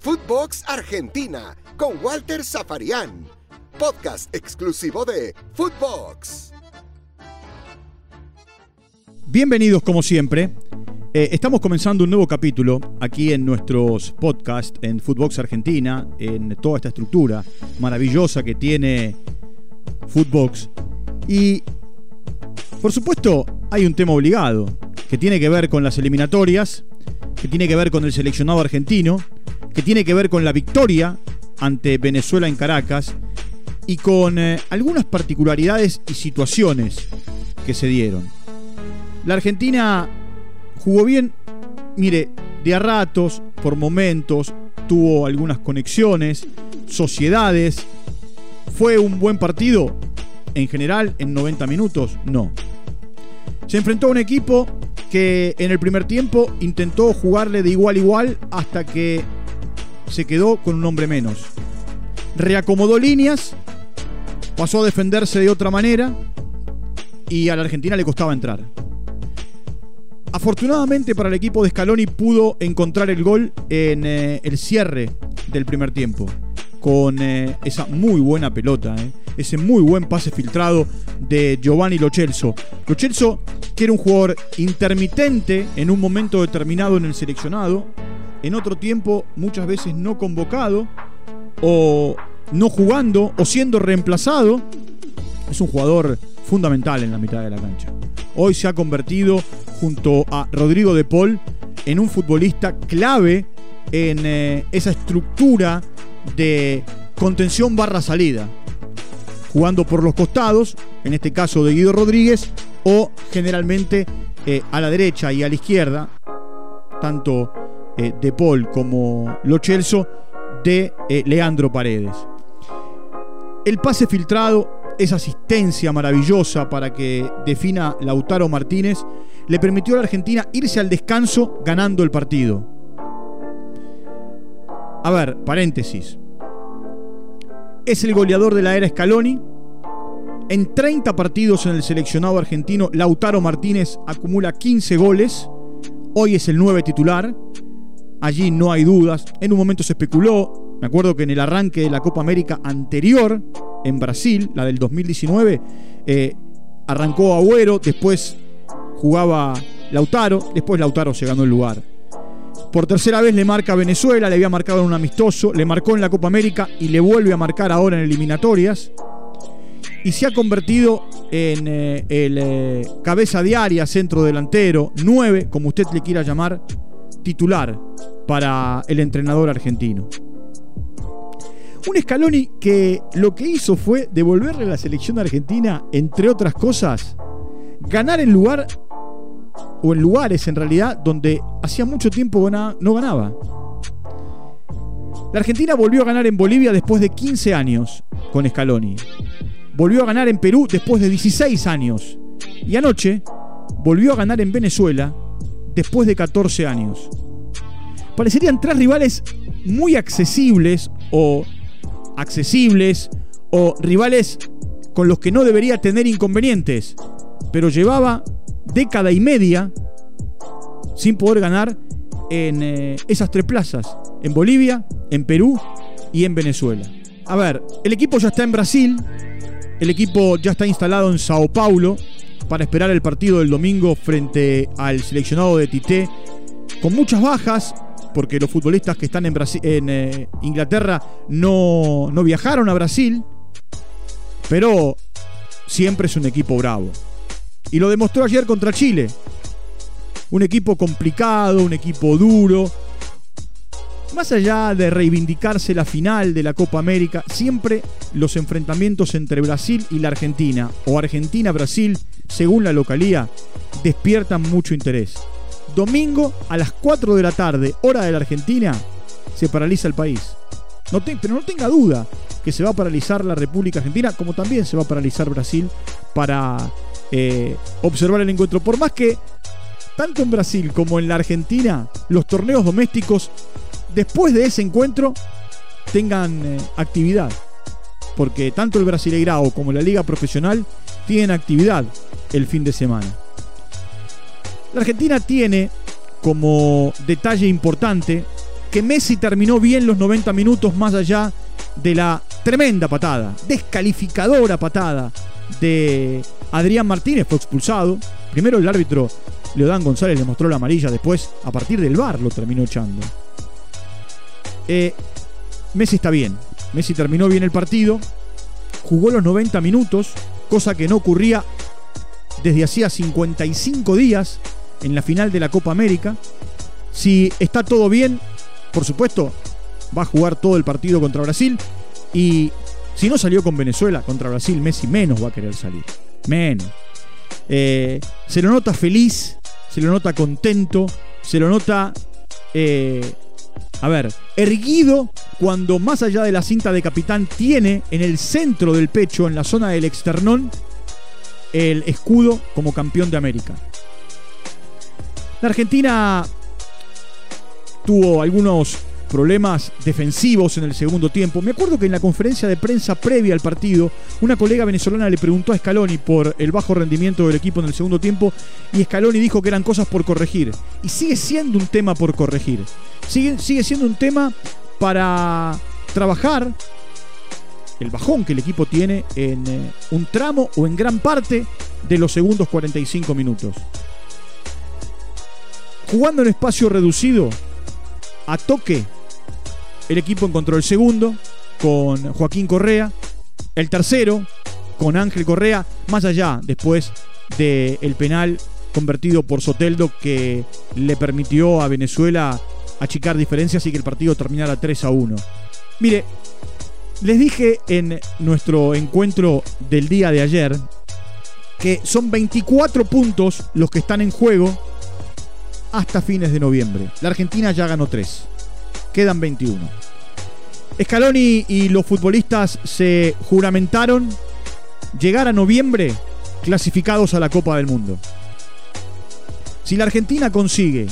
Footbox Argentina con Walter Zafarian. Podcast exclusivo de Footbox. Bienvenidos como siempre. Eh, estamos comenzando un nuevo capítulo aquí en nuestros podcasts en Footbox Argentina, en toda esta estructura maravillosa que tiene Footbox. Y por supuesto hay un tema obligado que tiene que ver con las eliminatorias, que tiene que ver con el seleccionado argentino, que tiene que ver con la victoria ante Venezuela en Caracas y con eh, algunas particularidades y situaciones que se dieron. La Argentina jugó bien, mire, de a ratos, por momentos, tuvo algunas conexiones, sociedades. ¿Fue un buen partido? En general, en 90 minutos, no. Se enfrentó a un equipo que en el primer tiempo intentó jugarle de igual a igual hasta que se quedó con un hombre menos. Reacomodó líneas, pasó a defenderse de otra manera y a la Argentina le costaba entrar. Afortunadamente para el equipo de Scaloni pudo encontrar el gol en eh, el cierre del primer tiempo. Con eh, esa muy buena pelota, eh, ese muy buen pase filtrado de Giovanni Lochelso. Lochelso, que era un jugador intermitente en un momento determinado en el seleccionado, en otro tiempo muchas veces no convocado o no jugando o siendo reemplazado, es un jugador fundamental en la mitad de la cancha. Hoy se ha convertido junto a Rodrigo de Paul en un futbolista clave en eh, esa estructura de contención barra salida, jugando por los costados, en este caso de Guido Rodríguez, o generalmente eh, a la derecha y a la izquierda, tanto eh, de Paul como Lo Celso de eh, Leandro Paredes. El pase filtrado, esa asistencia maravillosa para que defina Lautaro Martínez, le permitió a la Argentina irse al descanso ganando el partido. A ver, paréntesis. Es el goleador de la era Scaloni. En 30 partidos en el seleccionado argentino, Lautaro Martínez acumula 15 goles. Hoy es el 9 titular. Allí no hay dudas. En un momento se especuló, me acuerdo que en el arranque de la Copa América anterior, en Brasil, la del 2019, eh, arrancó Agüero, después jugaba Lautaro, después Lautaro se ganó el lugar. Por tercera vez le marca a Venezuela, le había marcado en un amistoso, le marcó en la Copa América y le vuelve a marcar ahora en eliminatorias. Y se ha convertido en eh, el eh, cabeza diaria, centro delantero, 9, como usted le quiera llamar, titular para el entrenador argentino. Un Scaloni que lo que hizo fue devolverle a la selección argentina, entre otras cosas, ganar el lugar, o en lugares en realidad, donde hacía mucho tiempo no ganaba. La Argentina volvió a ganar en Bolivia después de 15 años con Scaloni. Volvió a ganar en Perú después de 16 años. Y anoche volvió a ganar en Venezuela después de 14 años. Parecerían tres rivales muy accesibles o accesibles o rivales con los que no debería tener inconvenientes, pero llevaba década y media sin poder ganar en eh, esas tres plazas, en Bolivia, en Perú y en Venezuela. A ver, el equipo ya está en Brasil, el equipo ya está instalado en Sao Paulo, para esperar el partido del domingo frente al seleccionado de Tite, con muchas bajas, porque los futbolistas que están en, eh, Inglaterra no, no viajaron a Brasil, pero siempre es un equipo bravo. Y lo demostró ayer contra Chile. Un equipo complicado, un equipo duro, más allá de reivindicarse la final de la Copa América, siempre los enfrentamientos entre Brasil y la Argentina, o Argentina-Brasil, según la localía, despiertan mucho interés. Domingo a las 4 de la tarde, hora de la Argentina, se paraliza el país. Pero no tenga duda que se va a paralizar la República Argentina, como también se va a paralizar Brasil para eh, observar el encuentro. Por más que tanto en Brasil como en la Argentina, los torneos domésticos después de ese encuentro tengan eh, actividad. Porque tanto el Brasileirao como la Liga Profesional tienen actividad el fin de semana. La Argentina tiene como detalle importante que Messi terminó bien los 90 minutos más allá de la tremenda patada, descalificadora patada de Adrián Martínez, fue expulsado. Primero el árbitro Leodán González le mostró la amarilla, después a partir del bar lo terminó echando. Eh, Messi está bien, Messi terminó bien el partido, jugó los 90 minutos, cosa que no ocurría desde hacía 55 días en la final de la Copa América. Si está todo bien, por supuesto, va a jugar todo el partido contra Brasil. Y si no salió con Venezuela contra Brasil, Messi menos va a querer salir. Menos. Eh, se lo nota feliz, se lo nota contento, se lo nota, eh, a ver, erguido cuando más allá de la cinta de capitán tiene en el centro del pecho, en la zona del externón, el escudo como campeón de América. La Argentina tuvo algunos problemas defensivos en el segundo tiempo. Me acuerdo que en la conferencia de prensa previa al partido, una colega venezolana le preguntó a Scaloni por el bajo rendimiento del equipo en el segundo tiempo y Scaloni dijo que eran cosas por corregir. Y sigue siendo un tema por corregir. Sigue, siendo un tema para trabajar el bajón que el equipo tiene en eh, un tramo o en gran parte de los segundos 45 minutos. Jugando en espacio reducido, a toque, el equipo encontró el segundo con Joaquín Correa, el tercero con Ángel Correa, más allá después del penal convertido por Soteldo que le permitió a Venezuela achicar diferencias y que el partido terminara 3 a 1. Mire, les dije en nuestro encuentro del día de ayer que son 24 puntos los que están en juego hasta fines de noviembre. La Argentina ya ganó 3. Quedan 21. Scaloni y los futbolistas se juramentaron llegar a noviembre clasificados a la Copa del Mundo. Si la Argentina consigue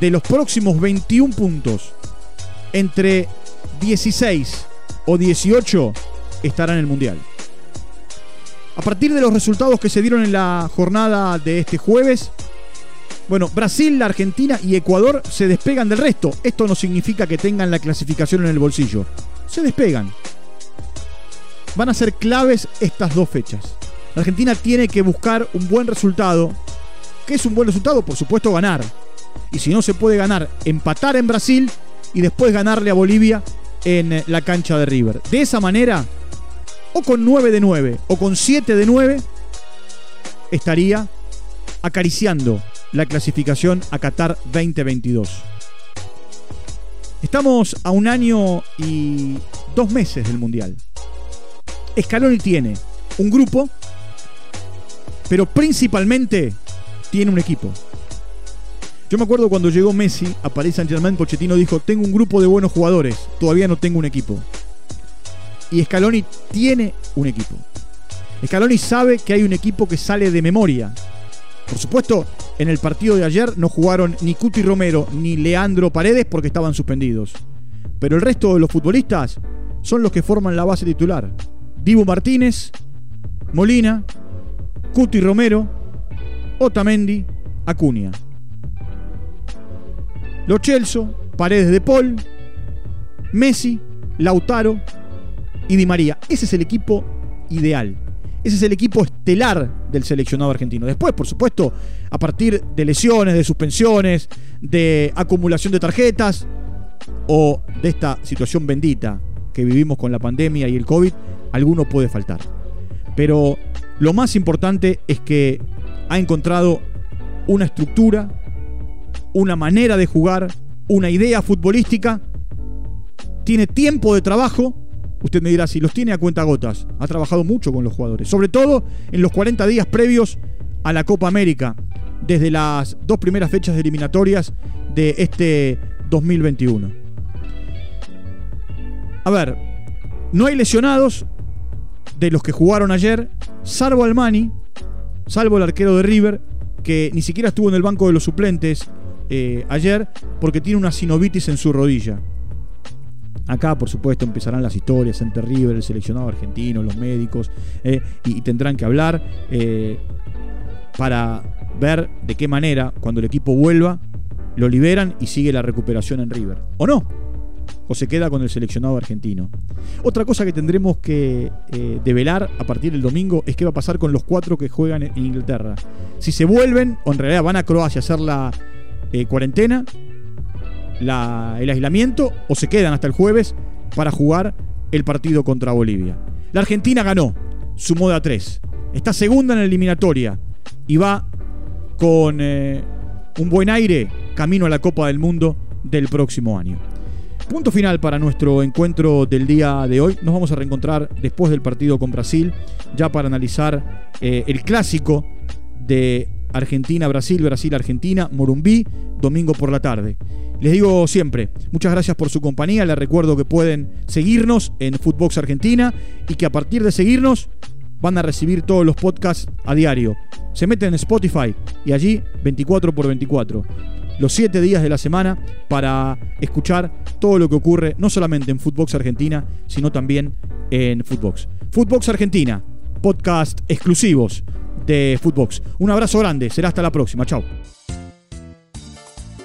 de los próximos 21 puntos entre 16 o 18 estará en el Mundial. A partir de los resultados que se dieron en la jornada de este jueves, bueno, Brasil, la Argentina y Ecuador se despegan del resto. Esto no significa que tengan la clasificación en el bolsillo. Se despegan. Van a ser claves estas dos fechas. La Argentina tiene que buscar un buen resultado. ¿Qué es un buen resultado? Por supuesto ganar. Y si no se puede ganar, empatar en Brasil y después ganarle a Bolivia en eh, la cancha de River. De esa manera, o con 9 de 9 o con 7 de 9, estaría acariciando la clasificación a Qatar 2022. Estamos a un año y dos meses del Mundial. Scaloni tiene un grupo, pero principalmente tiene un equipo. Yo me acuerdo cuando llegó Messi a Paris Saint Germain, Pochettino dijo, tengo un grupo de buenos jugadores, todavía no tengo un equipo. Y Scaloni tiene un equipo. Scaloni sabe que hay un equipo que sale de memoria. Por supuesto, en el partido de ayer no jugaron ni Cuti Romero ni Leandro Paredes porque estaban suspendidos. Pero el resto de los futbolistas son los que forman la base titular. Dibu Martínez, Molina, Cuti Romero, Otamendi, Acuña. Lo Chelso, Paredes de Paul, Messi, Lautaro y Di María. Ese es el equipo ideal. Ese es el equipo estelar del seleccionado argentino. Después, por supuesto, a partir de lesiones, de suspensiones, de acumulación de tarjetas o de esta situación bendita que vivimos con la pandemia y el COVID, alguno puede faltar. Pero lo más importante es que ha encontrado una estructura, una manera de jugar, una idea futbolística, tiene tiempo de trabajo. Usted me dirá si los tiene a cuenta gotas. Ha trabajado mucho con los jugadores, sobre todo en los 40 días previos a la Copa América, desde las dos primeras fechas eliminatorias de este 2021. A ver, no hay lesionados de los que jugaron ayer, salvo Almani, salvo el arquero de River, que ni siquiera estuvo en el banco de los suplentes eh, ayer porque tiene una sinovitis en su rodilla. Acá, por supuesto, empezarán las historias entre River, el seleccionado argentino, los médicos, eh, y, tendrán que hablar eh, para ver de qué manera, cuando el equipo vuelva, lo liberan y sigue la recuperación en River. ¿O no? o se queda con el seleccionado argentino. Otra cosa que tendremos que eh, develar a partir del domingo es qué va a pasar con los cuatro que juegan en Inglaterra. Si se vuelven, o en realidad van a Croacia a hacer la eh, el aislamiento, o se quedan hasta el jueves para jugar el partido contra Bolivia. La Argentina ganó, sumó de a tres. Está segunda en la eliminatoria y va con eh, un buen aire camino a la Copa del Mundo del próximo año. Punto final para nuestro encuentro del día de hoy. Nos vamos a reencontrar después del partido con Brasil, ya para analizar eh, el clásico de Argentina-Brasil, Brasil-Argentina, Morumbí, domingo por la tarde. Les digo siempre, muchas gracias por su compañía. Les recuerdo que pueden seguirnos en Footbox Argentina y que a partir de seguirnos van a recibir todos los podcasts a diario. Se meten en Spotify y allí 24 por 24 los 7 días de la semana para escuchar todo lo que ocurre, no solamente en Footbox Argentina, sino también en Footbox. Footbox Argentina, podcast exclusivos de Footbox. Un abrazo grande, será hasta la próxima, chao.